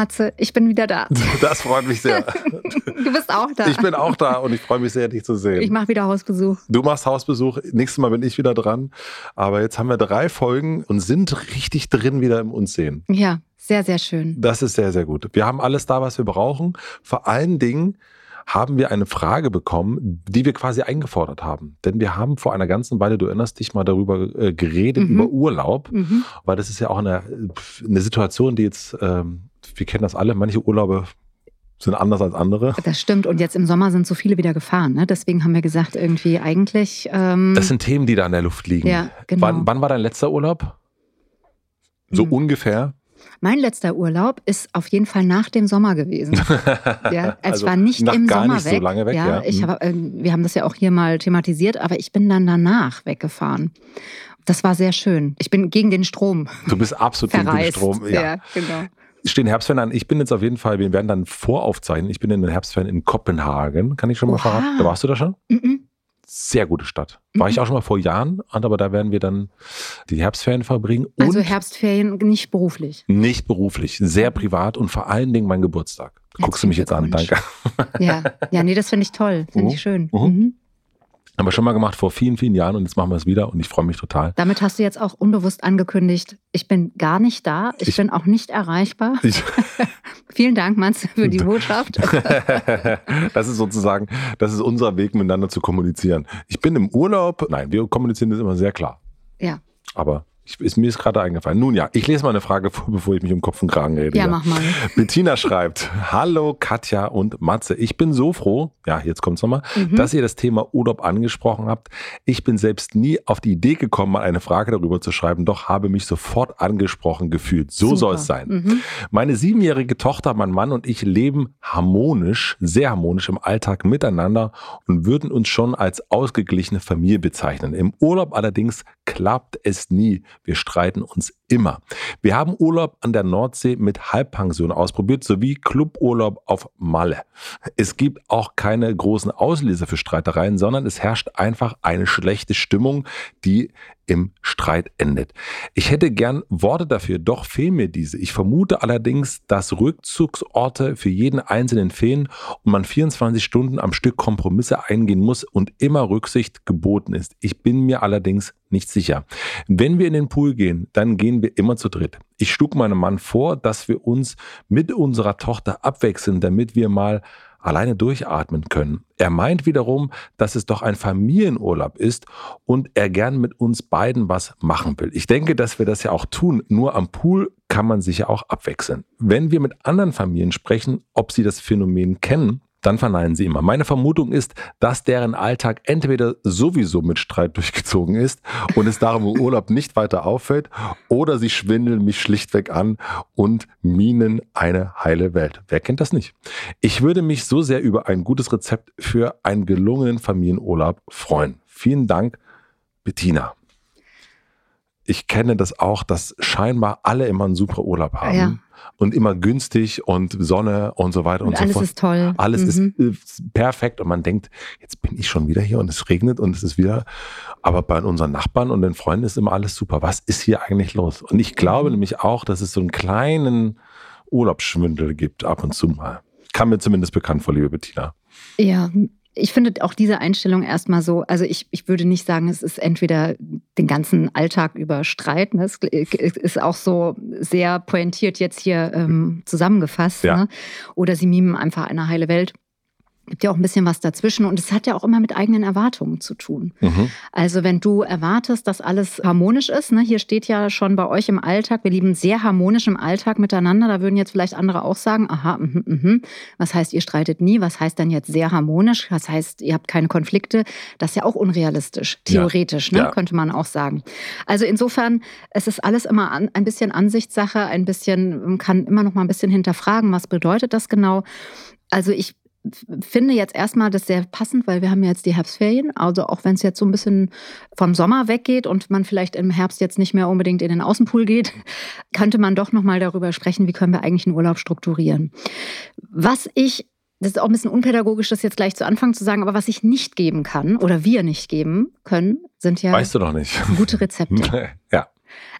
Matze, ich bin wieder da. Das freut mich sehr. Du bist auch da. Ich bin auch da und ich freue mich sehr, dich zu sehen. Ich mache wieder Hausbesuch. Du machst Hausbesuch, nächstes Mal bin ich wieder dran. Aber jetzt haben wir drei Folgen und sind richtig drin wieder im Uns sehen. Ja, sehr, sehr schön. Das ist sehr, sehr gut. Wir haben alles da, was wir brauchen. Vor allen Dingen haben wir eine Frage bekommen, die wir quasi eingefordert haben. Denn wir haben vor einer ganzen Weile, du erinnerst dich mal darüber äh, geredet, Mhm. über Urlaub. Mhm. Weil das ist ja auch eine, eine Situation, die jetzt, ähm, wir kennen das alle, manche Urlaube sind anders als andere. Das stimmt. Und jetzt im Sommer sind so viele wieder gefahren. Ne? Deswegen haben wir gesagt, irgendwie eigentlich. Ähm, Das sind Themen, die da in der Luft liegen. Ja, genau. Wann, wann war dein letzter Urlaub? So Hm. ungefähr? mein letzter Urlaub ist auf jeden Fall nach dem Sommer gewesen. Ja, es Also war nicht nach im gar Sommer nicht so weg. lange weg, ja. ich Mhm. habe, ähm, wir haben das ja auch hier mal thematisiert, aber ich bin dann danach weggefahren. Das war sehr schön. Ich bin gegen den Strom Du bist absolut gegen den. Strom. Ja. ja genau. Stehen Herbstferien an. Ich bin jetzt auf jeden Fall, wir werden dann voraufzeichnen. Ich bin in den Herbstferien in Kopenhagen. Kann ich schon mal Oha. verraten? Da warst du da schon? Mhm. Sehr gute Stadt. War Mhm. ich auch schon mal vor Jahren, aber da werden wir dann die Herbstferien verbringen. Also Herbstferien nicht beruflich. nicht beruflich, sehr privat und vor allen Dingen mein Geburtstag. Guckst du mich jetzt an, danke. Ja, ja nee, das finde ich toll. Finde Mhm. ich schön. Mhm. Mhm. Haben wir schon mal gemacht vor vielen, vielen Jahren und jetzt machen wir es wieder und ich freue mich total. Damit hast du jetzt auch unbewusst angekündigt, ich bin gar nicht da, ich, Ich- bin auch nicht erreichbar. Ich, Vielen Dank, Mats, für die Botschaft. das ist sozusagen, das ist unser Weg, miteinander zu kommunizieren. Ich bin im Urlaub. Nein, wir kommunizieren das immer sehr klar. Ja, Aber ich, ist, mir ist gerade eingefallen. Nun ja, ich lese mal eine Frage vor, bevor ich mich um Kopf und Kragen rede. ja, mach mal. Bettina schreibt, hallo Katja und Matze, ich bin so froh, ja, jetzt kommt's nochmal, Mhm. dass ihr das Thema Urlaub angesprochen habt. Ich bin selbst nie auf die Idee gekommen, mal eine Frage darüber zu schreiben, doch habe mich sofort angesprochen gefühlt. So soll es sein. Mhm. Meine siebenjährige Tochter, mein Mann und ich leben harmonisch, sehr harmonisch im Alltag miteinander und würden uns schon als ausgeglichene Familie bezeichnen. Im Urlaub allerdings klappt es nie. Wir streiten uns immer. Wir haben Urlaub an der Nordsee mit Halbpension ausprobiert, sowie Cluburlaub auf Malle. Es gibt auch keine großen Auslöser für Streitereien, sondern es herrscht einfach eine schlechte Stimmung, die im Streit endet. Ich hätte gern Worte dafür, doch fehlen mir diese. Ich vermute allerdings, dass Rückzugsorte für jeden Einzelnen fehlen und man 24 Stunden am Stück Kompromisse eingehen muss und immer Rücksicht geboten ist. Ich bin mir allerdings nicht sicher. Wenn wir in den Pool gehen, dann gehen wir immer zu dritt. Ich schlug meinem Mann vor, dass wir uns mit unserer Tochter abwechseln, damit wir mal alleine durchatmen können. Er meint wiederum, dass es doch ein Familienurlaub ist und er gern mit uns beiden was machen will. Ich denke, dass wir das ja auch tun. Nur am Pool kann man sich ja auch abwechseln. Wenn wir mit anderen Familien sprechen, ob sie das Phänomen kennen, dann verneinen sie immer. Meine Vermutung ist, dass deren Alltag entweder sowieso mit Streit durchgezogen ist und es darum im Urlaub nicht weiter auffällt, oder sie schwindeln mich schlichtweg an und minen eine heile Welt. Wer kennt das nicht? Ich würde mich so sehr über ein gutes Rezept für einen gelungenen Familienurlaub freuen. Vielen Dank, Bettina. Ich kenne das auch, dass scheinbar alle immer einen super Urlaub haben Ja. und immer günstig und Sonne und so weiter und, Und so alles fort. ist toll. Alles Mhm. ist äh, perfekt und man denkt, jetzt bin ich schon wieder hier und es regnet und es ist wieder. Aber bei unseren Nachbarn und den Freunden ist immer alles super. Was ist hier eigentlich los? Und ich glaube Mhm. nämlich auch, dass es so einen kleinen Urlaubsschwindel gibt ab und zu mal. Kam mir zumindest bekannt vor, liebe Bettina. Ja, ich finde auch diese Einstellung erstmal so, also ich, ich würde nicht sagen, es ist entweder den ganzen Alltag über Streit, ne? es ist auch so sehr pointiert jetzt hier ähm, zusammengefasst, Ja. ne? oder sie mimen einfach eine heile Welt. Gibt ja auch ein bisschen was dazwischen und es hat ja auch immer mit eigenen Erwartungen zu tun. Mhm. Also wenn du erwartest, dass alles harmonisch ist, ne, hier steht ja schon bei euch im Alltag, wir lieben sehr harmonisch im Alltag miteinander, da würden jetzt vielleicht andere auch sagen, aha, mh, mh, was heißt, ihr streitet nie, was heißt dann jetzt sehr harmonisch, was heißt, ihr habt keine Konflikte, das ist ja auch unrealistisch, theoretisch, ja. Ne, ja. könnte man auch sagen. Also insofern, es ist alles immer an, ein bisschen Ansichtssache, ein bisschen, man kann immer noch mal ein bisschen hinterfragen, was bedeutet das genau. Also ich finde jetzt erstmal das sehr passend, weil wir haben jetzt die Herbstferien. Also auch wenn es jetzt so ein bisschen vom Sommer weggeht und man vielleicht im Herbst jetzt nicht mehr unbedingt in den Außenpool geht, könnte man doch nochmal darüber sprechen, wie können wir eigentlich einen Urlaub strukturieren. Was ich das ist auch ein bisschen unpädagogisch, das jetzt gleich zu Anfang zu sagen, aber was ich nicht geben kann oder wir nicht geben können, sind ja weißt du doch nicht. gute Rezepte. ja.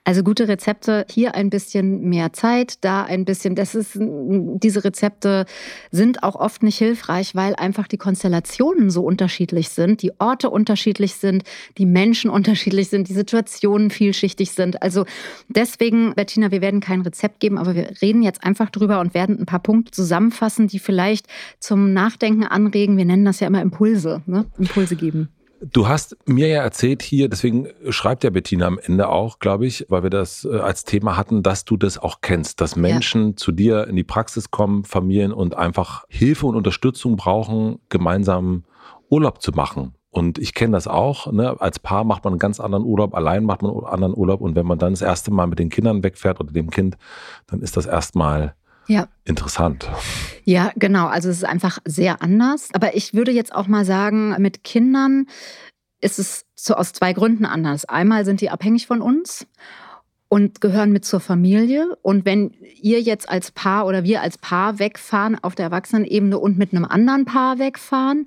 Also gute Rezepte, hier ein bisschen mehr Zeit, da ein bisschen, das ist, diese Rezepte sind auch oft nicht hilfreich, weil einfach die Konstellationen so unterschiedlich sind, die Orte unterschiedlich sind, die Menschen unterschiedlich sind, die Situationen vielschichtig sind. Also deswegen, Bettina, wir werden kein Rezept geben, aber wir reden jetzt einfach drüber und werden ein paar Punkte zusammenfassen, die vielleicht zum Nachdenken anregen. Wir nennen das ja immer Impulse, ne? Impulse geben. Du hast mir ja erzählt hier, deswegen schreibt ja Bettina am Ende auch, glaube ich, weil wir das äh, als Thema hatten, dass du das auch kennst, dass Menschen ja. zu dir in die Praxis kommen, Familien und einfach Hilfe und Unterstützung brauchen, gemeinsam Urlaub zu machen. Und ich kenne das auch. Ne? Als Paar macht man einen ganz anderen Urlaub, allein macht man einen anderen Urlaub. Und wenn man dann das erste Mal mit den Kindern wegfährt oder dem Kind, dann ist das erstmal ja. interessant. Ja, genau. Also es ist einfach sehr anders. Aber ich würde jetzt auch mal sagen, mit Kindern ist es so aus zwei Gründen anders. Einmal sind die abhängig von uns und gehören mit zur Familie. Und wenn ihr jetzt als Paar oder wir als Paar wegfahren auf der Erwachsenenebene und mit einem anderen Paar wegfahren,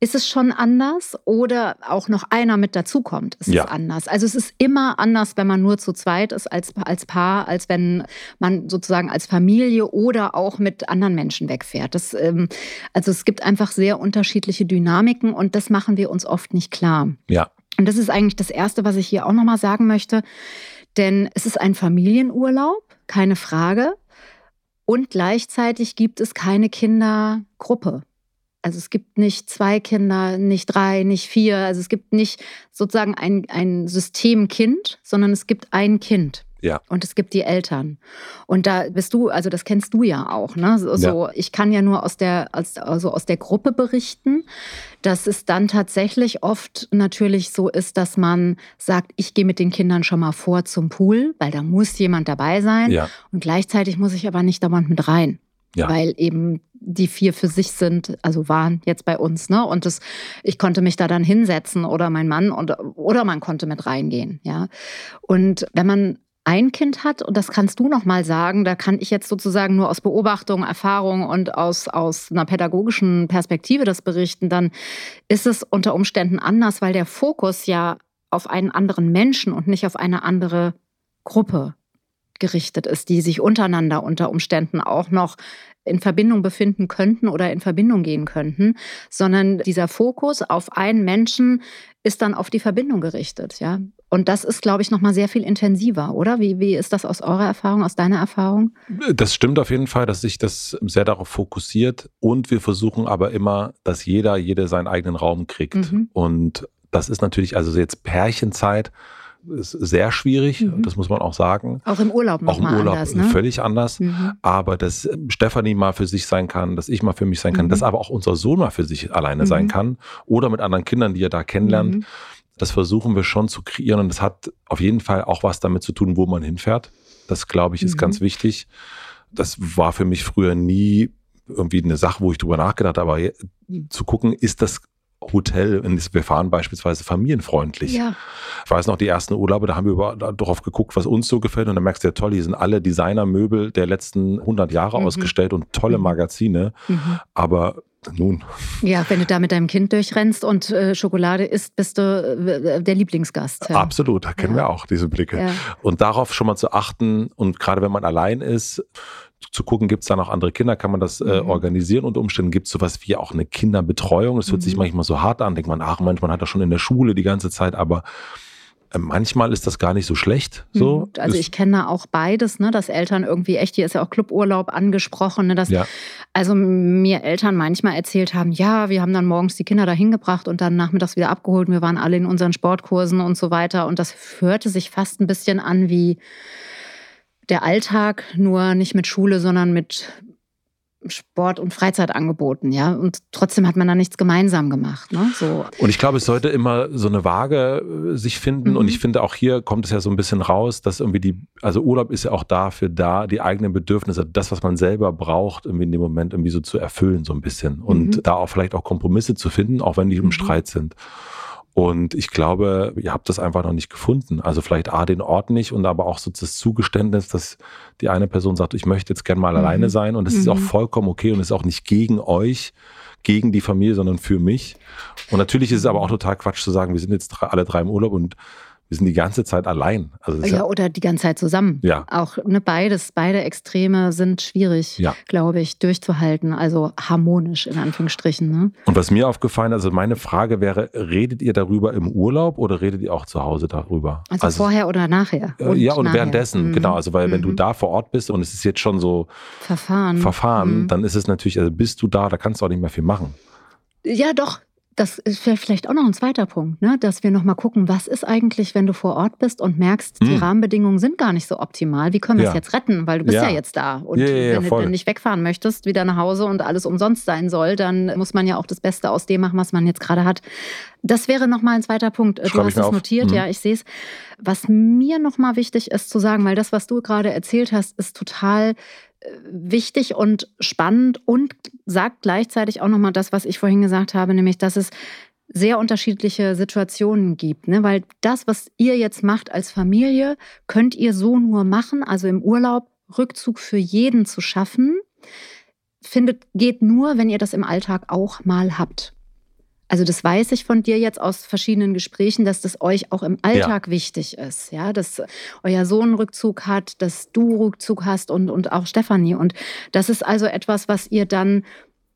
ist es schon anders oder auch noch einer mit dazukommt, ist ja. es anders. Also es ist immer anders, wenn man nur zu zweit ist als, als Paar, als wenn man sozusagen als Familie oder auch mit anderen Menschen wegfährt. Das, ähm, also es gibt einfach sehr unterschiedliche Dynamiken und das machen wir uns oft nicht klar. Ja. Und das ist eigentlich das Erste, was ich hier auch nochmal sagen möchte. Denn es ist ein Familienurlaub, keine Frage. Und gleichzeitig gibt es keine Kindergruppe. Also es gibt nicht zwei Kinder, nicht drei, nicht vier. Also es gibt nicht sozusagen ein, ein Systemkind, sondern es gibt ein Kind. Ja. Und es gibt die Eltern. Und da bist du, also das kennst du ja auch. Ne? So, ja. ich kann ja nur aus der, also aus der Gruppe berichten, dass es dann tatsächlich oft natürlich so ist, dass man sagt, ich gehe mit den Kindern schon mal vor zum Pool, weil da muss jemand dabei sein. Ja. Und gleichzeitig muss ich aber nicht dauernd mit rein. Ja. Weil eben die vier für sich sind, also waren jetzt bei uns, ne? Und das, ich konnte mich da dann hinsetzen oder mein Mann und, oder man konnte mit reingehen, ja. Und wenn man ein Kind hat, und das kannst du noch mal sagen, da kann ich jetzt sozusagen nur aus Beobachtung, Erfahrung und aus, aus einer pädagogischen Perspektive das berichten, dann ist es unter Umständen anders, weil der Fokus ja auf einen anderen Menschen und nicht auf eine andere Gruppe gerichtet ist, die sich untereinander unter Umständen auch noch in Verbindung befinden könnten oder in Verbindung gehen könnten, sondern dieser Fokus auf einen Menschen ist dann auf die Verbindung gerichtet, ja. Und das ist, glaube ich, noch mal sehr viel intensiver, oder? Wie, wie ist das aus eurer Erfahrung, aus deiner Erfahrung? Das stimmt auf jeden Fall, dass sich das sehr darauf fokussiert. Und wir versuchen aber immer, dass jeder, jede seinen eigenen Raum kriegt. Mhm. Und das ist natürlich, also jetzt Pärchenzeit, ist sehr schwierig, mhm. das muss man auch sagen. Auch im Urlaub noch Auch im Urlaub anders, ne? völlig anders. Mhm. Aber dass Stefanie mal für sich sein kann, dass ich mal für mich sein kann, mhm. dass aber auch unser Sohn mal für sich alleine sein mhm. kann oder mit anderen Kindern, die er da kennenlernt. Das versuchen wir schon zu kreieren und das hat auf jeden Fall auch was damit zu tun, wo man hinfährt. Das glaube ich ist ganz mhm. wichtig. Das war für mich früher nie irgendwie eine Sache, wo ich drüber nachgedacht habe, aber zu gucken, ist das Hotel, wir fahren beispielsweise familienfreundlich. Ja. Ich weiß noch, die ersten Urlaube, da haben wir darauf geguckt, was uns so gefällt. Und dann merkst du ja toll, hier sind alle Designermöbel der letzten 100 Jahre mhm. ausgestellt und tolle mhm. Magazine. Mhm. Aber nun. Ja, wenn du da mit deinem Kind durchrennst und äh, Schokolade isst, bist du äh, der Lieblingsgast. Ja. Absolut, da kennen ja. wir auch diese Blicke. Ja. Und darauf schon mal zu achten und gerade wenn man allein ist, zu gucken, gibt es da noch andere Kinder, kann man das äh, mhm. organisieren. Unter Umständen gibt es sowas wie auch eine Kinderbetreuung. Das hört mhm. sich manchmal so hart an, denkt man, ach Mensch, man hat das schon in der Schule die ganze Zeit, aber äh, manchmal ist das gar nicht so schlecht. So. Mhm. Also ich kenne auch beides, ne, dass Eltern irgendwie echt, hier ist ja auch Cluburlaub angesprochen, ne, dass ja. also mir Eltern manchmal erzählt haben, ja, wir haben dann morgens die Kinder dahin gebracht und dann nachmittags wieder abgeholt. Wir waren alle in unseren Sportkursen und so weiter. Und das hörte sich fast ein bisschen an wie der Alltag, nur nicht mit Schule, sondern mit Sport- und Freizeitangeboten, ja. Und trotzdem hat man da nichts gemeinsam gemacht. Ne? So. Und ich glaube, es sollte immer so eine Waage äh, sich finden. Mhm. Und ich finde, auch hier kommt es ja so ein bisschen raus, dass irgendwie die, also Urlaub ist ja auch dafür da, die eigenen Bedürfnisse, das, was man selber braucht, irgendwie in dem Moment irgendwie so zu erfüllen, so ein bisschen. Und mhm. da auch vielleicht auch Kompromisse zu finden, auch wenn die im mhm. Streit sind. Und ich glaube, ihr habt das einfach noch nicht gefunden. Also vielleicht A, den Ort nicht und aber auch so das Zugeständnis, dass die eine Person sagt, ich möchte jetzt gerne mal mhm. alleine sein und das mhm. ist auch mhm. vollkommen okay und ist auch nicht gegen euch, gegen die Familie, sondern für mich. Und natürlich ist es aber auch total Quatsch zu sagen, wir sind jetzt alle drei im Urlaub und wir sind die ganze Zeit allein. Also ja, ja, oder die ganze Zeit zusammen. Ja. Auch ne, beides, beide Extreme sind schwierig, ja. glaube ich, durchzuhalten. Also harmonisch in Anführungsstrichen. Ne? Und was mir aufgefallen ist, also meine Frage wäre, redet ihr darüber im Urlaub oder redet ihr auch zu Hause darüber? Also, also vorher oder nachher? Und ja, und nachher. währenddessen, mhm. genau. Also weil mhm. wenn du mhm. da vor Ort bist und es ist jetzt schon so Verfahren, Verfahren mhm. dann ist es natürlich, also bist du da, da kannst du auch nicht mehr viel machen. Ja, doch, das ist vielleicht auch noch ein zweiter Punkt, ne? dass wir nochmal gucken, was ist eigentlich, wenn du vor Ort bist und merkst, die hm. Rahmenbedingungen sind gar nicht so optimal. Wie können wir ja. es jetzt retten? Weil du bist ja, ja jetzt da. Und ja, wenn du nicht wegfahren möchtest, wieder nach Hause und alles umsonst sein soll, dann muss man ja auch das Beste aus dem machen, was man jetzt gerade hat. Das wäre nochmal ein zweiter Punkt. Du Schreib hast es notiert, mhm. ja, ich sehe es. Was mir nochmal wichtig ist zu sagen, weil das, was du gerade erzählt hast, ist total wichtig und spannend und sagt gleichzeitig auch nochmal das, was ich vorhin gesagt habe, nämlich, dass es sehr unterschiedliche Situationen gibt. Ne? Weil das, was ihr jetzt macht als Familie, könnt ihr so nur machen, also im Urlaub Rückzug für jeden zu schaffen, findet, geht nur, wenn ihr das im Alltag auch mal habt. Also das weiß ich von dir jetzt aus verschiedenen Gesprächen, dass das euch auch im Alltag ja. wichtig ist, ja, dass euer Sohn Rückzug hat, dass du Rückzug hast und, und auch Stefanie. Und das ist also etwas, was ihr dann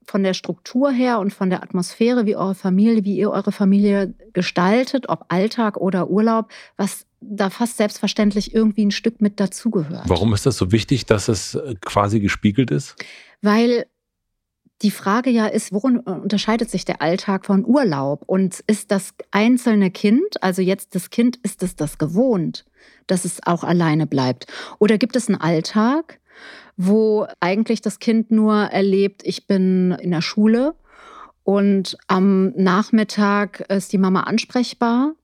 von der Struktur her und von der Atmosphäre, wie eure Familie, wie ihr eure Familie gestaltet, ob Alltag oder Urlaub, was da fast selbstverständlich irgendwie ein Stück mit dazugehört. Warum ist das so wichtig, dass es quasi gespiegelt ist? Weil die Frage ja ist, worin unterscheidet sich der Alltag von Urlaub? Und ist das einzelne Kind, also jetzt das Kind, ist es das gewohnt, dass es auch alleine bleibt? Oder gibt es einen Alltag, wo eigentlich das Kind nur erlebt, ich bin in der Schule und am Nachmittag ist die Mama ansprechbar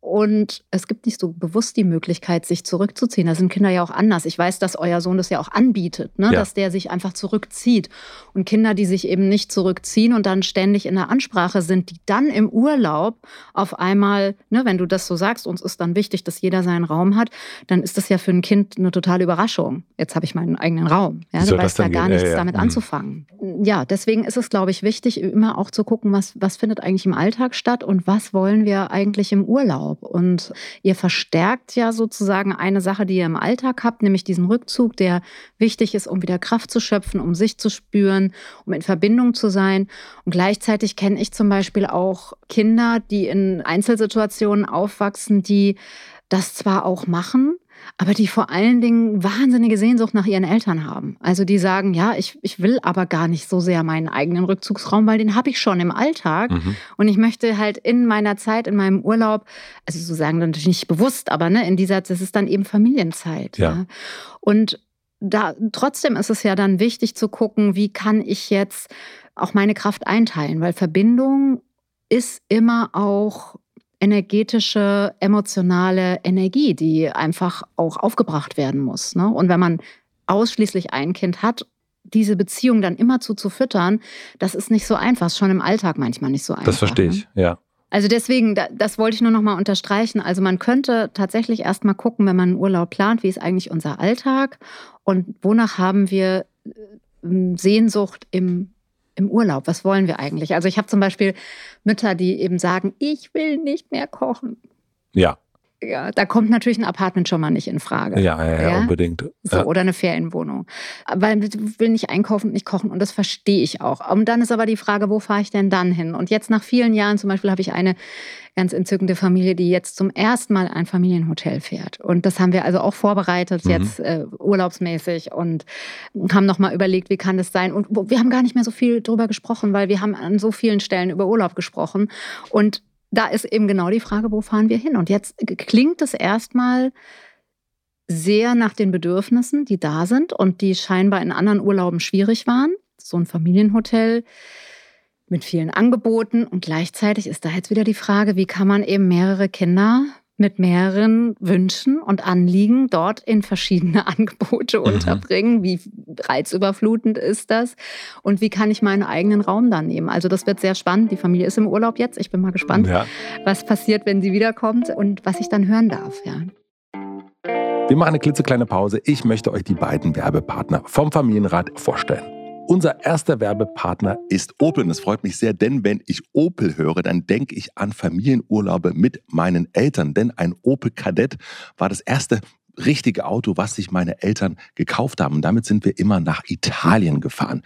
und es gibt nicht so bewusst die Möglichkeit, sich zurückzuziehen. Da sind Kinder ja auch anders. Ich weiß, dass euer Sohn das ja auch anbietet, ne? Ja. dass der sich einfach zurückzieht. Und Kinder, die sich eben nicht zurückziehen und dann ständig in der Ansprache sind, die dann im Urlaub auf einmal, ne, wenn du das so sagst, uns ist dann wichtig, dass jeder seinen Raum hat, dann ist das ja für ein Kind eine totale Überraschung. Jetzt habe ich meinen eigenen Raum. Ja, du weißt ja gar nichts ja, ja. damit mhm. anzufangen. Ja, deswegen ist es, glaube ich, wichtig, immer auch zu gucken, was, was findet eigentlich im Alltag statt und was wollen wir eigentlich im Urlaub. Urlaub. Und ihr verstärkt ja sozusagen eine Sache, die ihr im Alltag habt, nämlich diesen Rückzug, der wichtig ist, um wieder Kraft zu schöpfen, um sich zu spüren, um in Verbindung zu sein. Und gleichzeitig kenne ich zum Beispiel auch Kinder, die in Einzelsituationen aufwachsen, die das zwar auch machen, aber die vor allen Dingen wahnsinnige Sehnsucht nach ihren Eltern haben. Also die sagen, ja, ich, ich will aber gar nicht so sehr meinen eigenen Rückzugsraum, weil den habe ich schon im Alltag. Mhm. Und ich möchte halt in meiner Zeit, in meinem Urlaub, also so sagen natürlich nicht bewusst, aber ne, in dieser, das ist dann eben Familienzeit. Ja. ja. Und da trotzdem ist es ja dann wichtig zu gucken, wie kann ich jetzt auch meine Kraft einteilen, weil Verbindung ist immer auch energetische, emotionale Energie, die einfach auch aufgebracht werden muss. Ne? Und wenn man ausschließlich ein Kind hat, diese Beziehung dann immer zu, zu füttern, das ist nicht so einfach, ist schon im Alltag manchmal nicht so einfach. Das verstehe ich, ne? ja. Also deswegen, das wollte ich nur noch mal unterstreichen. Also man könnte tatsächlich erst mal gucken, wenn man einen Urlaub plant, wie ist eigentlich unser Alltag und wonach haben wir äh, Sehnsucht im im Urlaub? Was wollen wir eigentlich? Also ich habe zum Beispiel Mütter, die eben sagen, ich will nicht mehr kochen. Ja. Ja, da kommt natürlich ein Apartment schon mal nicht in Frage. Ja, ja, ja, ja? unbedingt. So, ja. Oder eine Ferienwohnung. Weil ich will nicht einkaufen und nicht kochen und das verstehe ich auch. Und dann ist aber die Frage, wo fahre ich denn dann hin? Und jetzt nach vielen Jahren zum Beispiel habe ich eine ganz entzückende Familie, die jetzt zum ersten Mal ein Familienhotel fährt. Und das haben wir also auch vorbereitet, mhm. jetzt äh, urlaubsmäßig und haben nochmal überlegt, wie kann das sein. Und wir haben gar nicht mehr so viel drüber gesprochen, weil wir haben an so vielen Stellen über Urlaub gesprochen. Und da ist eben genau die Frage, wo fahren wir hin? Und jetzt klingt es erstmal sehr nach den Bedürfnissen, die da sind und die scheinbar in anderen Urlauben schwierig waren. So ein Familienhotel mit vielen Angeboten und gleichzeitig ist da jetzt wieder die Frage, wie kann man eben mehrere Kinder mit mehreren Wünschen und Anliegen dort in verschiedene Angebote mhm. unterbringen. Wie reizüberflutend ist das? Und wie kann ich meinen eigenen Raum dann nehmen? Also das wird sehr spannend. Die Familie ist im Urlaub jetzt. Ich bin mal gespannt, ja. was passiert, wenn sie wiederkommt und was ich dann hören darf. Ja. Wir machen eine klitzekleine Pause. Ich möchte euch die beiden Werbepartner vom Familienrat vorstellen. Unser erster Werbepartner ist Opel und es freut mich sehr, denn wenn ich Opel höre, dann denke ich an Familienurlaube mit meinen Eltern, denn ein Opel Kadett war das erste richtige Auto, was sich meine Eltern gekauft haben. Und damit sind wir immer nach Italien gefahren.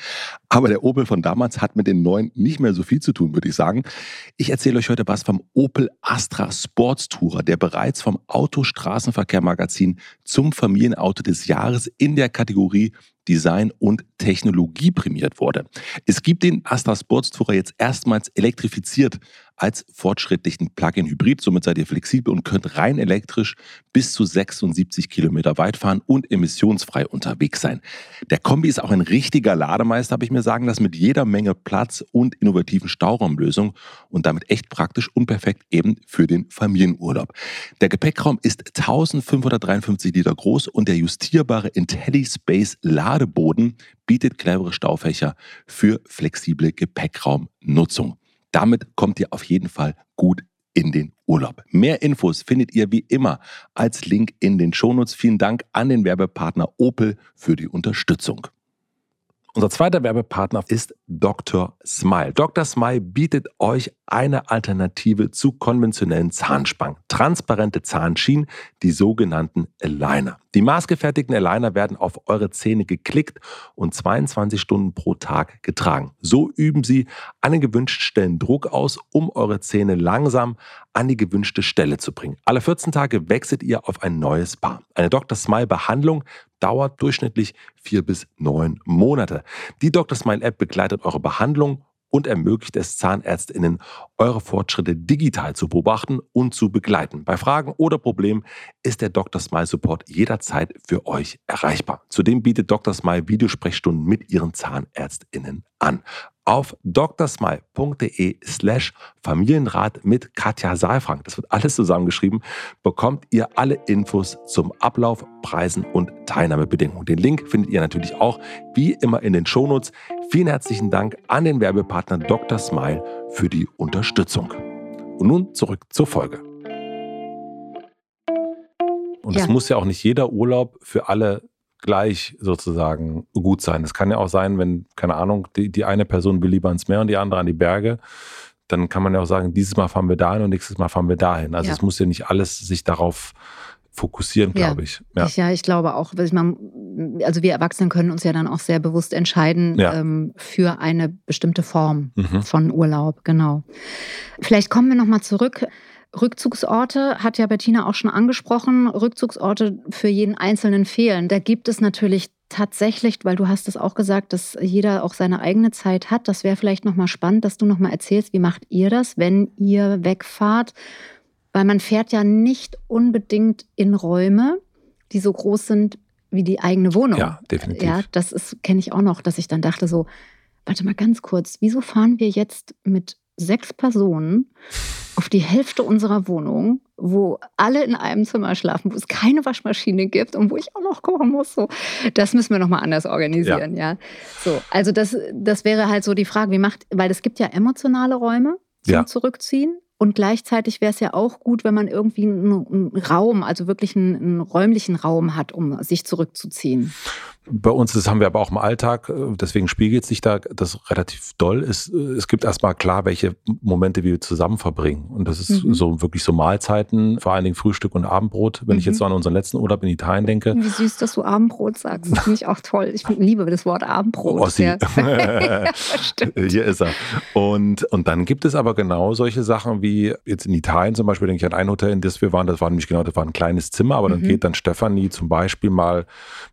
Aber der Opel von damals hat mit den neuen nicht mehr so viel zu tun, würde ich sagen. Ich erzähle euch heute was vom Opel Astra Sports Tourer, der bereits vom Autostraßenverkehr Magazin zum Familienauto des Jahres in der Kategorie Design und Technologie prämiert wurde. Es gibt den Astra Sports Tourer jetzt erstmals elektrifiziert als fortschrittlichen Plug-in-Hybrid. Somit seid ihr flexibel und könnt rein elektrisch bis zu 76 Kilometer weit fahren und emissionsfrei unterwegs sein. Der Kombi ist auch ein richtiger Lademeister, habe ich mir sagen lassen, mit jeder Menge Platz und innovativen Stauraumlösungen und damit echt praktisch und perfekt eben für den Familienurlaub. Der Gepäckraum ist 1553 Liter groß und der justierbare IntelliSpace Ladeboden bietet clevere Staufächer für flexible Gepäckraumnutzung. Damit kommt ihr auf jeden Fall gut in den Urlaub. Mehr Infos findet ihr wie immer als Link in den Shownotes. Vielen Dank an den Werbepartner Opel für die Unterstützung. Unser zweiter Werbepartner ist Dr. Smile. Dr. Smile bietet euch eine Alternative zu konventionellen Zahnspangen. Transparente Zahnschienen, die sogenannten Aligner. Die maßgefertigten Aligner werden auf eure Zähne geklickt und 22 Stunden pro Tag getragen. So üben sie an den gewünschten Stellen Druck aus, um eure Zähne langsam an die gewünschte Stelle zu bringen. Alle 14 Tage wechselt ihr auf ein neues Paar. Eine Dr. Smile Behandlung dauert durchschnittlich vier bis neun Monate. Die Dr. Smile App begleitet eure Behandlung und ermöglicht es ZahnärztInnen, eure Fortschritte digital zu beobachten und zu begleiten. Bei Fragen oder Problemen ist der Dr. Smile Support jederzeit für euch erreichbar. Zudem bietet Dr. Smile Videosprechstunden mit ihren ZahnärztInnen an auf drsmile.de slash Familienrat mit Katja Saalfrank, das wird alles zusammengeschrieben, bekommt ihr alle Infos zum Ablauf, Preisen und Teilnahmebedingungen. Den Link findet ihr natürlich auch wie immer in den Shownotes. Vielen herzlichen Dank an den Werbepartner Dr. Smile für die Unterstützung. Und nun zurück zur Folge. Und es ja. muss ja auch nicht jeder Urlaub für alle gleich sozusagen gut sein. Es kann ja auch sein, wenn, keine Ahnung, die, die eine Person will lieber ins Meer und die andere an die Berge, dann kann man ja auch sagen, dieses Mal fahren wir dahin und nächstes Mal fahren wir dahin. Also ja. es muss ja nicht alles sich darauf fokussieren, glaube ich. Ja. ich. Ja, ich glaube auch. Also wir Erwachsenen können uns ja dann auch sehr bewusst entscheiden ja. ähm, für eine bestimmte Form mhm. von Urlaub. Genau. Vielleicht kommen wir nochmal zurück Rückzugsorte hat ja Bettina auch schon angesprochen. Rückzugsorte für jeden Einzelnen fehlen. Da gibt es natürlich tatsächlich, weil du hast es auch gesagt, dass jeder auch seine eigene Zeit hat. Das wäre vielleicht nochmal spannend, dass du nochmal erzählst, wie macht ihr das, wenn ihr wegfahrt? Weil man fährt ja nicht unbedingt in Räume, die so groß sind wie die eigene Wohnung. Ja, definitiv. Ja, das kenne ich auch noch, dass ich dann dachte so, warte mal ganz kurz, wieso fahren wir jetzt mit sechs Personen auf die Hälfte unserer Wohnung, wo alle in einem Zimmer schlafen, wo es keine Waschmaschine gibt und wo ich auch noch kochen muss. So, das müssen wir noch mal anders organisieren, ja. ja. So, also das, das wäre halt so die Frage, wie macht, weil es gibt ja emotionale Räume zum ja. Zurückziehen. Und gleichzeitig wäre es ja auch gut, wenn man irgendwie einen, einen Raum, also wirklich einen, einen, räumlichen Raum hat, um sich zurückzuziehen. Bei uns, das haben wir aber auch im Alltag, äh, deswegen spiegelt sich da das relativ doll. Es, äh, es gibt erstmal klar, welche Momente wir zusammen verbringen. Und das ist mhm. so wirklich so Mahlzeiten, vor allen Dingen Frühstück und Abendbrot. Wenn mhm. ich jetzt so an unseren letzten Urlaub in Italien denke. Wie süß, dass du Abendbrot sagst. Das finde ich auch toll. Ich liebe das Wort Abendbrot. Oh, ja. ja, Hier ist er. Und, und dann gibt es aber genau solche Sachen wie jetzt in Italien zum Beispiel, denke ich an ein Hotel, in das wir waren, das war nämlich genau, das war ein kleines Zimmer, aber dann mhm. geht dann Stefanie zum Beispiel mal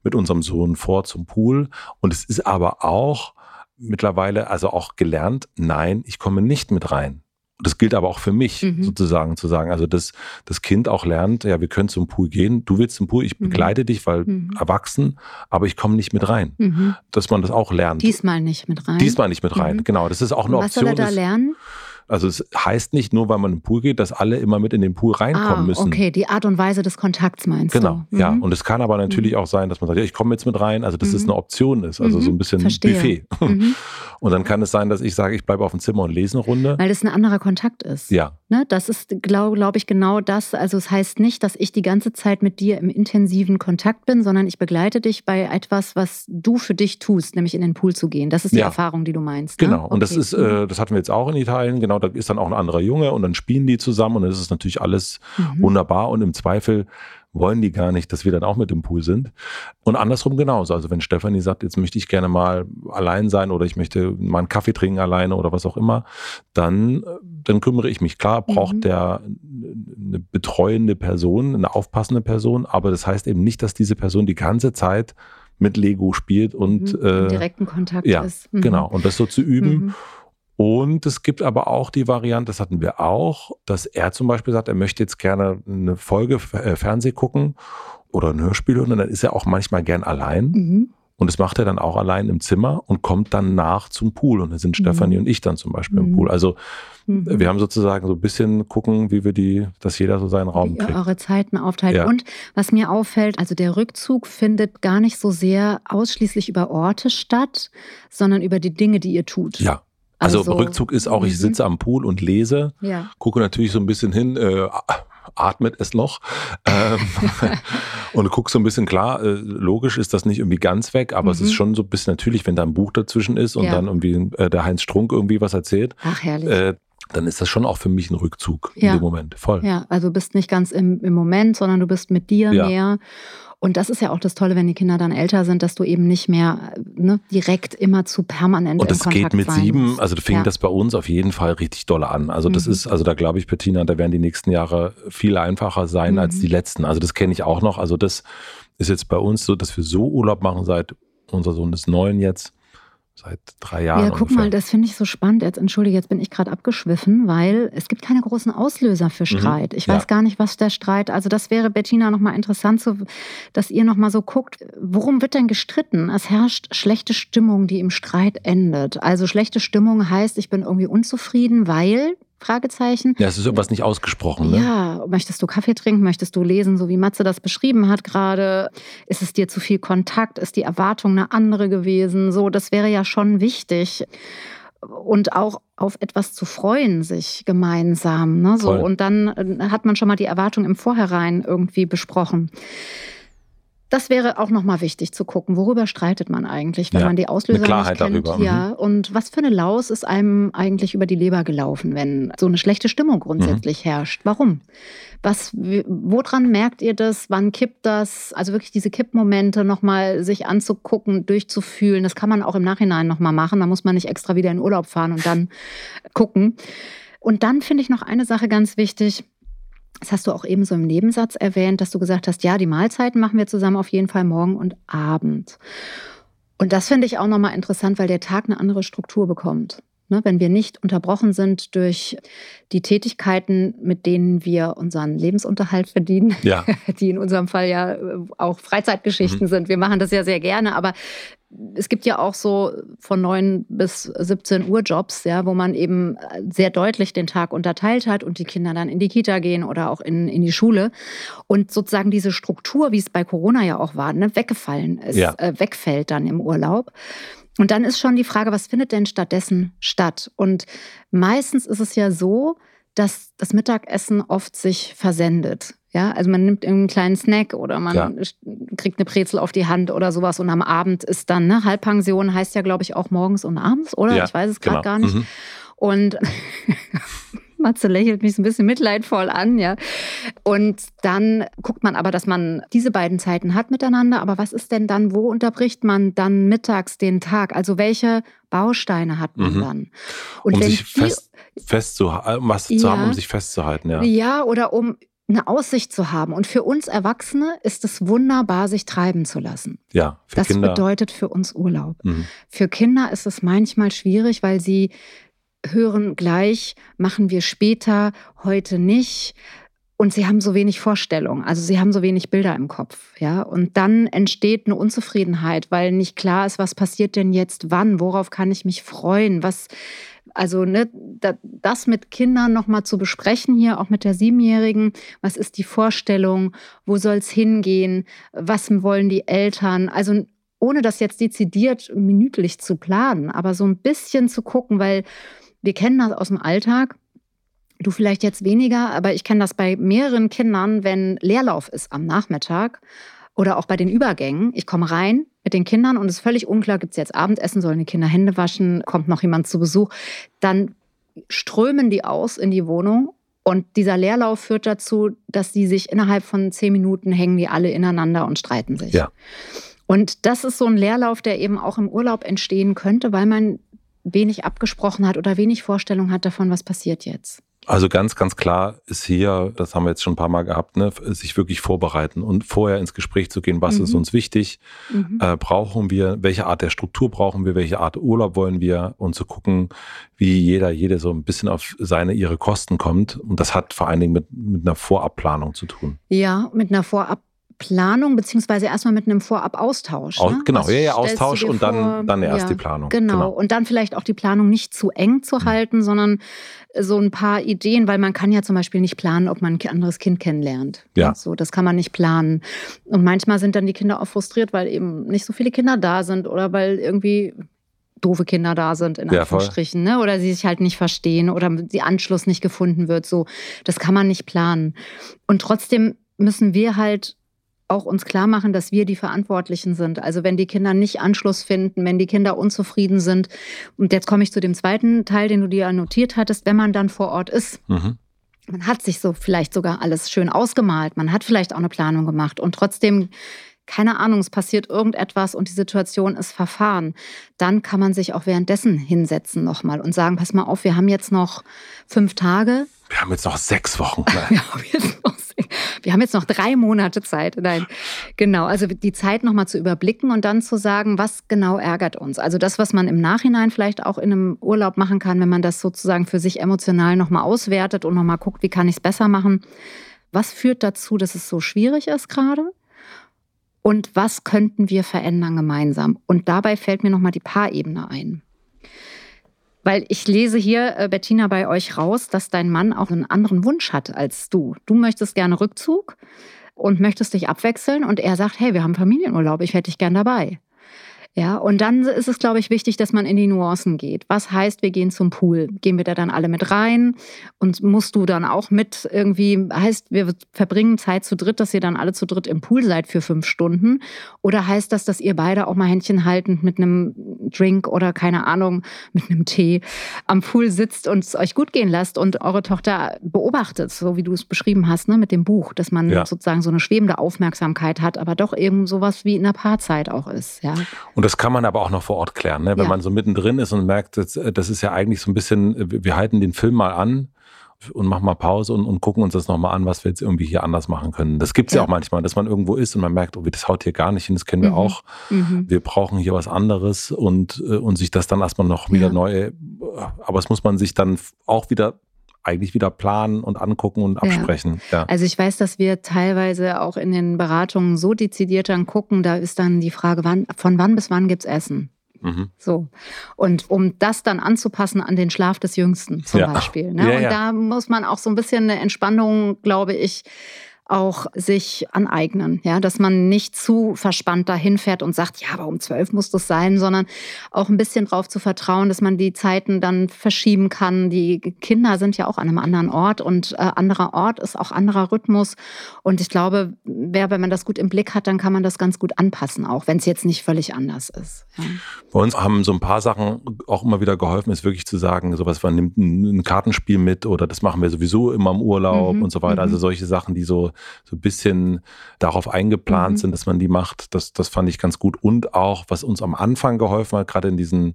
mit unserem Sohn vor zum Pool. Und es ist aber auch mittlerweile, also auch gelernt, nein, ich komme nicht mit rein. Das gilt aber auch für mich mhm. sozusagen zu sagen. Also dass das Kind auch lernt, ja, wir können zum Pool gehen. Du willst zum Pool, ich mhm. begleite dich, weil mhm. erwachsen, aber ich komme nicht mit rein. Mhm. Dass man das auch lernt. Diesmal nicht mit rein. Diesmal nicht mit rein, mhm. genau. Das ist auch eine Was Option. Was soll er da lernen? Also es heißt nicht nur, weil man in den Pool geht, dass alle immer mit in den Pool reinkommen ah, müssen. Okay, die Art und Weise des Kontakts meinst genau, du? Genau, ja. Mhm. Und es kann aber natürlich mhm. auch sein, dass man sagt, ja, ich komme jetzt mit rein, also dass mhm. es eine Option ist, also mhm. so ein bisschen Verstehe. Buffet. Mhm. Und dann kann es sein, dass ich sage, ich bleibe auf dem Zimmer und lese eine Runde. Weil das ein anderer Kontakt ist. Ja. Ne? Das ist, glaube glaub ich, genau das. Also es heißt nicht, dass ich die ganze Zeit mit dir im intensiven Kontakt bin, sondern ich begleite dich bei etwas, was du für dich tust, nämlich in den Pool zu gehen. Das ist die ja. Erfahrung, die du meinst. Ne? Genau. Und das ist, äh, das hatten wir jetzt auch in Italien. Genau, da ist dann auch ein anderer Junge und dann spielen die zusammen und das ist natürlich alles mhm. wunderbar und im Zweifel wollen die gar nicht, dass wir dann auch mit im Pool sind. Und andersrum genauso. Also wenn Stefanie sagt, jetzt möchte ich gerne mal allein sein oder ich möchte mal einen Kaffee trinken alleine oder was auch immer, dann, dann kümmere ich mich. Klar braucht mhm. der eine betreuende Person, eine aufpassende Person, aber das heißt eben nicht, dass diese Person die ganze Zeit mit Lego spielt und mhm, äh, direkten Kontakt ja, ist. Mhm. Genau. Und das so zu üben. Mhm. Und es gibt aber auch die Variante, das hatten wir auch, dass er zum Beispiel sagt, er möchte jetzt gerne eine Folge äh, Fernseh gucken oder ein Hörspiel hören und dann ist er auch manchmal gern allein. Mhm. Und das macht er dann auch allein im Zimmer und kommt dann nach zum Pool. Und da sind mhm. Stefanie und ich dann zum Beispiel mhm. im Pool. Also mhm. wir haben sozusagen so ein bisschen gucken, wie wir die, dass jeder so seinen Raum kriegt. eure Zeiten aufteilt. Ja. Und was mir auffällt, also der Rückzug findet gar nicht so sehr ausschließlich über Orte statt, sondern über die Dinge, die ihr tut. Ja. Also, also Rückzug ist auch, ich mhm. sitze am Pool und lese, ja. gucke natürlich so ein bisschen hin, äh, atmet es noch ähm, und guck so ein bisschen klar, äh, logisch ist das nicht irgendwie ganz weg, aber mhm. es ist mhm. schon so ein bisschen natürlich, wenn da ein Buch dazwischen ist und ja. dann irgendwie äh, der Heinz Strunk irgendwie was erzählt. Ach, herrlich. Äh, dann ist das schon auch für mich ein Rückzug ja. in dem Moment. Voll. Ja, also du bist nicht ganz im, im Moment, sondern du bist mit dir ja. mehr. Und das ist ja auch das Tolle, wenn die Kinder dann älter sind, dass du eben nicht mehr ne, direkt immer zu permanent Und das geht mit sieben, also fing ja. das bei uns auf jeden Fall richtig doll an. Also das mhm. ist, also da glaube ich, Bettina, da werden die nächsten Jahre viel einfacher sein mhm. als die letzten. Also das kenne ich auch noch. Also das ist jetzt bei uns so, dass wir so Urlaub machen seit unser Sohn ist neun jetzt seit drei Jahren. Ja, guck ungefähr. mal, das finde ich so spannend. Jetzt entschuldige, jetzt bin ich gerade abgeschwiffen, weil es gibt keine großen Auslöser für mhm. Streit. Mhm. Ich weiß ja. gar nicht, was der Streit. Also das wäre Bettina nochmal interessant, so, dass ihr nochmal so guckt, worum wird denn gestritten? Es herrscht schlechte Stimmung, die im Streit endet. Also schlechte Stimmung heißt, ich bin irgendwie unzufrieden, weil Fragezeichen. Ja, es ist irgendwas nicht ausgesprochen. Ne? Ja, möchtest du Kaffee trinken? Möchtest du lesen, so wie Matze das beschrieben hat gerade? Ist es dir zu viel Kontakt? Ist die Erwartung eine andere gewesen? So, das wäre ja schon wichtig. Und auch auf etwas zu freuen, sich gemeinsam. Ne? So, und dann äh, hat man schon mal die Erwartung im Vorhinein irgendwie besprochen. Das wäre auch nochmal wichtig zu gucken, worüber streitet man eigentlich, wenn ja, man die Auslöser nicht kennt. Darüber. Ja, mhm. und was für eine Laus ist einem eigentlich über die Leber gelaufen, wenn so eine schlechte Stimmung grundsätzlich mhm. herrscht? Warum? Was, woran merkt ihr das? Wann kippt das? Also wirklich diese Kippmomente nochmal sich anzugucken, durchzufühlen. Das kann man auch im Nachhinein nochmal machen. Da muss man nicht extra wieder in Urlaub fahren und dann gucken. Und dann finde ich noch eine Sache ganz wichtig das hast du auch eben so im Nebensatz erwähnt, dass du gesagt hast, ja, die Mahlzeiten machen wir zusammen auf jeden Fall morgen und Abend. Und das finde ich auch nochmal interessant, weil der Tag eine andere Struktur bekommt. Ne, wenn wir nicht unterbrochen sind durch die Tätigkeiten, mit denen wir unseren Lebensunterhalt verdienen, ja. die in unserem Fall ja auch Freizeitgeschichten mhm. sind. Wir machen das ja sehr gerne, aber es gibt ja auch so von 9 bis 17 Uhr Jobs, ja, wo man eben sehr deutlich den Tag unterteilt hat und die Kinder dann in die Kita gehen oder auch in, in die Schule. Und sozusagen diese Struktur, wie es bei Corona ja auch war, ne, weggefallen ist, ja. äh, wegfällt dann im Urlaub. Und dann ist schon die Frage, was findet denn stattdessen statt? Und meistens ist es ja so, dass das Mittagessen oft sich versendet. Ja, also man nimmt einen kleinen Snack oder man ja. kriegt eine Brezel auf die Hand oder sowas und am Abend ist dann, ne, Halbpension heißt ja, glaube ich, auch morgens und abends, oder? Ja, ich weiß es gerade genau. gar nicht. Mhm. Und Matze lächelt mich so ein bisschen mitleidvoll an, ja. Und dann guckt man aber, dass man diese beiden Zeiten hat miteinander. Aber was ist denn dann, wo unterbricht man dann mittags den Tag? Also welche Bausteine hat man mhm. dann? Und um sich fest, festzuhalten, was ja, zu haben, um sich festzuhalten, ja. Ja, oder um eine Aussicht zu haben. Und für uns Erwachsene ist es wunderbar, sich treiben zu lassen. Ja, für das Kinder. bedeutet für uns Urlaub. Mhm. Für Kinder ist es manchmal schwierig, weil sie hören gleich, machen wir später, heute nicht. Und sie haben so wenig Vorstellung, also sie haben so wenig Bilder im Kopf, ja. Und dann entsteht eine Unzufriedenheit, weil nicht klar ist, was passiert denn jetzt wann, worauf kann ich mich freuen, was, also ne, das mit Kindern nochmal zu besprechen hier, auch mit der Siebenjährigen, was ist die Vorstellung, wo soll es hingehen, was wollen die Eltern, also ohne das jetzt dezidiert minütlich zu planen, aber so ein bisschen zu gucken, weil wir kennen das aus dem Alltag. Du vielleicht jetzt weniger, aber ich kenne das bei mehreren Kindern, wenn Leerlauf ist am Nachmittag oder auch bei den Übergängen. Ich komme rein mit den Kindern und es ist völlig unklar, gibt es jetzt Abendessen, sollen die Kinder Hände waschen, kommt noch jemand zu Besuch. Dann strömen die aus in die Wohnung und dieser Leerlauf führt dazu, dass die sich innerhalb von zehn Minuten hängen die alle ineinander und streiten sich. Ja. Und das ist so ein Leerlauf, der eben auch im Urlaub entstehen könnte, weil man wenig abgesprochen hat oder wenig Vorstellung hat davon, was passiert jetzt. Also ganz, ganz klar ist hier, das haben wir jetzt schon ein paar Mal gehabt, ne, sich wirklich vorbereiten und vorher ins Gespräch zu gehen, was mhm. ist uns wichtig, mhm. äh, brauchen wir, welche Art der Struktur brauchen wir, welche Art Urlaub wollen wir und zu gucken, wie jeder, jede so ein bisschen auf seine, ihre Kosten kommt. Und das hat vor allen Dingen mit, mit einer Vorabplanung zu tun. Ja, mit einer Vorabplanung. Planung, beziehungsweise erstmal mit einem Vorab-Austausch. Ne? Genau, ja, ja, Austausch und dann, dann erst ja, die Planung. Genau. genau. und dann vielleicht auch die Planung nicht zu eng zu mhm. halten, sondern so ein paar Ideen, weil man kann ja zum Beispiel nicht planen, ob man ein anderes Kind kennenlernt. Ja. So, das kann man nicht planen. Und manchmal sind dann die Kinder auch frustriert, weil eben nicht so viele Kinder da sind oder weil irgendwie doofe Kinder da sind, in Anführungsstrichen, ja, ne? oder sie sich halt nicht verstehen oder die Anschluss nicht gefunden wird. So, das kann man nicht planen. Und trotzdem müssen wir halt auch uns klar machen, dass wir die Verantwortlichen sind. Also wenn die Kinder nicht Anschluss finden, wenn die Kinder unzufrieden sind. Und jetzt komme ich zu dem zweiten Teil, den du dir notiert hattest, wenn man dann vor Ort ist. Mhm. Man hat sich so vielleicht sogar alles schön ausgemalt, man hat vielleicht auch eine Planung gemacht und trotzdem keine Ahnung, es passiert irgendetwas und die Situation ist verfahren, dann kann man sich auch währenddessen hinsetzen nochmal und sagen, pass mal auf, wir haben jetzt noch fünf Tage. Wir haben jetzt noch sechs Wochen. wir haben jetzt noch wir haben jetzt noch drei Monate Zeit. Nein, genau. Also die Zeit nochmal zu überblicken und dann zu sagen, was genau ärgert uns. Also das, was man im Nachhinein vielleicht auch in einem Urlaub machen kann, wenn man das sozusagen für sich emotional nochmal auswertet und nochmal guckt, wie kann ich es besser machen. Was führt dazu, dass es so schwierig ist gerade? Und was könnten wir verändern gemeinsam? Und dabei fällt mir nochmal die Paarebene ein. Weil ich lese hier, äh, Bettina, bei euch raus, dass dein Mann auch einen anderen Wunsch hat als du. Du möchtest gerne Rückzug und möchtest dich abwechseln und er sagt, hey, wir haben Familienurlaub, ich hätte dich gern dabei. Ja, und dann ist es, glaube ich, wichtig, dass man in die Nuancen geht. Was heißt, wir gehen zum Pool? Gehen wir da dann alle mit rein? Und musst du dann auch mit irgendwie, heißt, wir verbringen Zeit zu dritt, dass ihr dann alle zu dritt im Pool seid für fünf Stunden? Oder heißt das, dass ihr beide auch mal Händchen haltend mit einem Drink oder keine Ahnung, mit einem Tee am Pool sitzt und es euch gut gehen lasst und eure Tochter beobachtet, so wie du es beschrieben hast, ne, mit dem Buch, dass man ja. sozusagen so eine schwebende Aufmerksamkeit hat, aber doch eben sowas wie in der Paarzeit auch ist, ja. Und das kann man aber auch noch vor Ort klären, ne? wenn ja. man so mittendrin ist und merkt, das, das ist ja eigentlich so ein bisschen, wir halten den Film mal an und machen mal Pause und, und gucken uns das nochmal an, was wir jetzt irgendwie hier anders machen können. Das gibt es ja. ja. auch manchmal, dass man irgendwo ist und man merkt, oh, das haut hier gar nicht hin, das kennen wir mhm. auch. Mhm. Wir brauchen hier was anderes und, äh, und sich das dann erstmal noch wieder ja. neu, aber es muss man sich dann auch wieder eigentlich wieder planen und angucken und absprechen. Ja. ja. Also ich weiß, dass wir teilweise auch in den Beratungen so dezidiert dann gucken, da ist dann die Frage, wann, von wann bis wann gibt es Essen? Mhm. So. Und um das dann anzupassen an den Schlaf des Jüngsten zum ja. Beispiel. Ne? Ja, und da muss man auch so ein bisschen eine Entspannung, glaube ich, auch sich aneignen. Ja, dass man nicht zu verspannt dahin fährt und sagt, ja, aber um zwölf muss das sein, sondern auch ein bisschen darauf zu vertrauen, dass man die Zeiten dann verschieben kann. Die Kinder sind ja auch an einem anderen Ort und äh, anderer Ort ist auch anderer Rhythmus. Und ich glaube, wer, wenn man das gut im Blick hat, dann kann man das ganz gut anpassen, auch wenn es jetzt nicht völlig anders ist. Ja. Bei uns haben so ein paar Sachen auch immer wieder geholfen, ist wirklich zu sagen, sowas, man nimmt ein Kartenspiel mit oder das machen wir sowieso immer im Urlaub mhm. und so weiter. Also mhm. solche Sachen, die so, so ein bisschen darauf eingeplant mhm. sind, dass man die macht, das, das fand ich ganz gut. Und auch, was uns am Anfang geholfen hat, gerade in diesen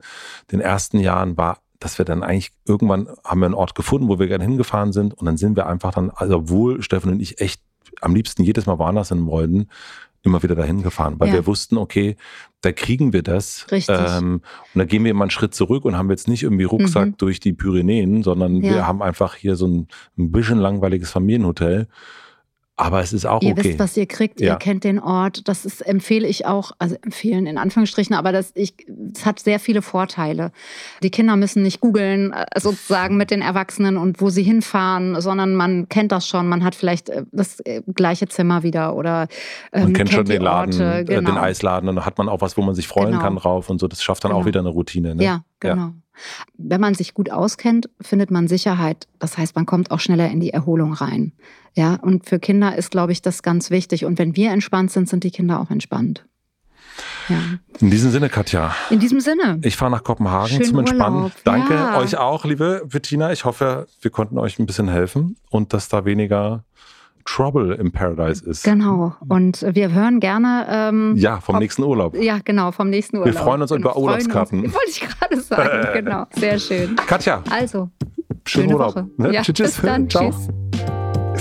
den ersten Jahren, war dass wir dann eigentlich irgendwann haben wir einen Ort gefunden, wo wir gerne hingefahren sind und dann sind wir einfach dann, also obwohl Steffen und ich echt am liebsten jedes Mal woanders in Molden, immer wieder dahin gefahren, weil ja. wir wussten, okay, da kriegen wir das. Richtig. Ähm, und da gehen wir immer einen Schritt zurück und haben jetzt nicht irgendwie Rucksack mhm. durch die Pyrenäen, sondern ja. wir haben einfach hier so ein, ein bisschen langweiliges Familienhotel aber es ist auch ihr okay. Ihr wisst, was ihr kriegt, ja. ihr kennt den Ort. Das ist, empfehle ich auch, also empfehlen in Anführungsstrichen, aber das, ich, es hat sehr viele Vorteile. Die Kinder müssen nicht googeln, äh, sozusagen mit den Erwachsenen und wo sie hinfahren, sondern man kennt das schon. Man hat vielleicht äh, das äh, gleiche Zimmer wieder oder ähm, man kennt, kennt schon den Laden, Orte, genau. den Eisladen und dann hat man auch was, wo man sich freuen genau. kann drauf und so. Das schafft dann genau. auch wieder eine Routine. Ne? Ja, genau. Ja. Wenn man sich gut auskennt, findet man Sicherheit. Das heißt, man kommt auch schneller in die Erholung rein. Ja, und für Kinder ist, glaube ich, das ganz wichtig. Und wenn wir entspannt sind, sind die Kinder auch entspannt. Ja. In diesem Sinne, Katja. In diesem Sinne. Ich fahre nach Kopenhagen Schönen zum Entspannen. Urlaub. Danke ja. euch auch, liebe Bettina. Ich hoffe, wir konnten euch ein bisschen helfen und dass da weniger Trouble im Paradise ist. Genau. Und wir hören gerne. Ähm, ja, vom ob, nächsten Urlaub. Ja, genau, vom nächsten Urlaub. Wir freuen uns über Urlaubskarten. Uns, wollte ich gerade sagen, genau. Sehr schön. Katja. Also, schönen Urlaub. Woche. Ne? Ja, tschüss, tschüss. Bis dann. Ciao. Tschüss.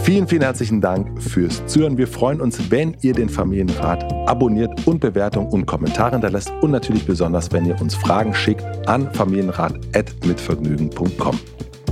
Vielen, vielen herzlichen Dank fürs Zuhören. Wir freuen uns, wenn ihr den Familienrat abonniert und Bewertungen und Kommentare hinterlässt und natürlich besonders, wenn ihr uns Fragen schickt an familienrat.mitvergnügen.com.